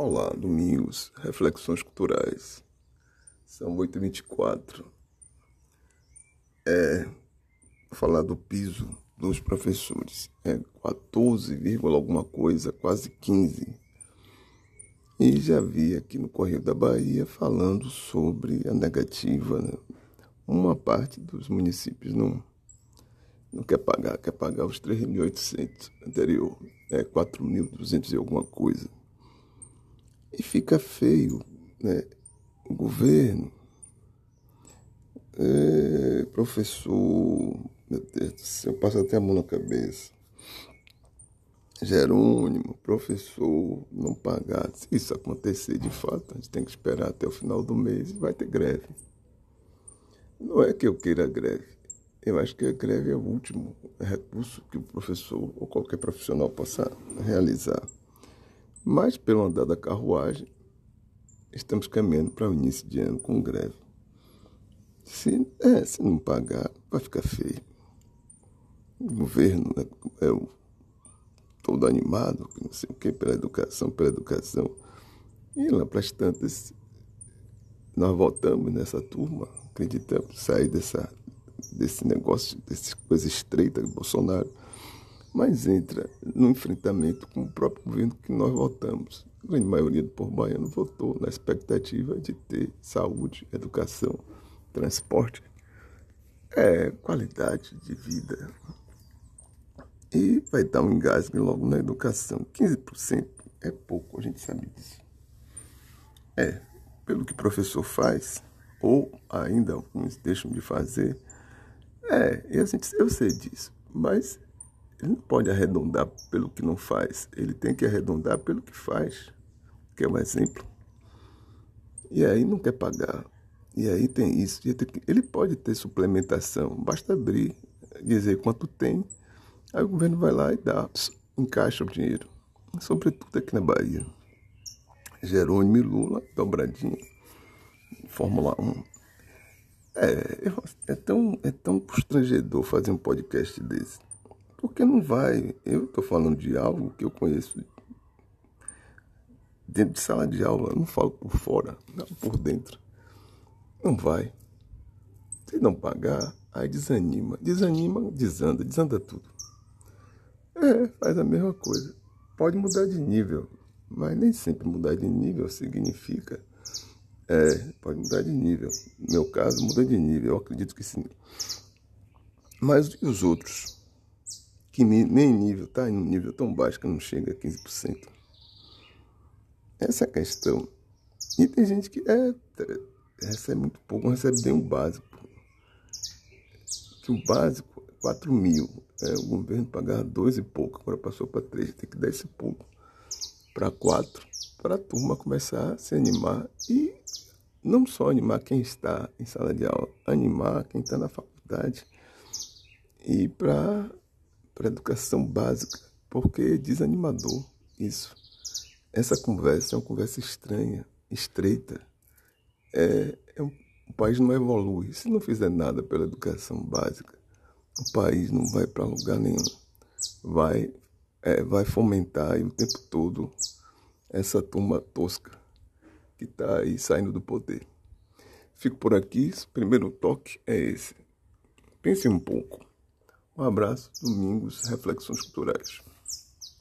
Olá, domingos, reflexões culturais. São 8h24. É, falar do piso dos professores. É 14, alguma coisa, quase 15. E já vi aqui no Correio da Bahia falando sobre a negativa. Né? Uma parte dos municípios não, não quer pagar, quer pagar os 3.800 anterior. É 4.200 e alguma coisa. E fica feio, né? O governo, é, professor, meu Deus do céu, passa até a mão na cabeça. Jerônimo, professor, não pagar. Se isso acontecer de fato, a gente tem que esperar até o final do mês e vai ter greve. Não é que eu queira greve. Eu acho que a greve é o último recurso que o professor ou qualquer profissional possa realizar. Mas, pelo andar da carruagem, estamos caminhando para o início de ano com greve. Se, é, se não pagar, vai ficar feio. O governo né, é o, todo animado, não sei o pela educação, pela educação. E lá para as tantas, nós voltamos nessa turma, acreditamos, sair dessa, desse negócio, dessa coisa estreita do Bolsonaro mas entra no enfrentamento com o próprio governo que nós votamos. A grande maioria do povo baiano votou na expectativa de ter saúde, educação, transporte, é, qualidade de vida. E vai dar um engasgue logo na educação. 15% é pouco, a gente sabe disso. É, pelo que o professor faz, ou ainda alguns deixam de fazer, é, e gente, eu sei disso, mas ele não pode arredondar pelo que não faz, ele tem que arredondar pelo que faz, que é um exemplo. E aí não quer pagar. E aí tem isso. Ele pode ter suplementação, basta abrir, dizer quanto tem, aí o governo vai lá e dá, encaixa o dinheiro. Sobretudo aqui na Bahia. Jerônimo e Lula, dobradinho. Fórmula 1. É, é, tão, é tão constrangedor fazer um podcast desse. Porque não vai. Eu estou falando de algo que eu conheço dentro de sala de aula, não falo por fora, não por dentro. Não vai. Se não pagar, aí desanima. Desanima, desanda, desanda tudo. É, faz a mesma coisa. Pode mudar de nível, mas nem sempre mudar de nível significa. É, pode mudar de nível. No meu caso, muda de nível, eu acredito que sim. Mas e os outros? Que nem nível, está em um nível tão baixo que não chega a 15%. Essa é a questão. E tem gente que é, recebe muito pouco, recebe bem o básico. Que o básico, 4 mil. É, o governo pagava 2 e pouco, agora passou para 3, tem que dar esse pouco para 4, para a turma começar a se animar e não só animar quem está em sala de aula, animar quem está na faculdade e para para educação básica, porque é desanimador isso. Essa conversa é uma conversa estranha, estreita. É, é um, o país não evolui. Se não fizer nada pela educação básica, o país não vai para lugar nenhum. Vai, é, vai fomentar aí o tempo todo essa turma tosca que está aí saindo do poder. Fico por aqui. O primeiro toque é esse. Pense um pouco. Um abraço, domingos, reflexões culturais.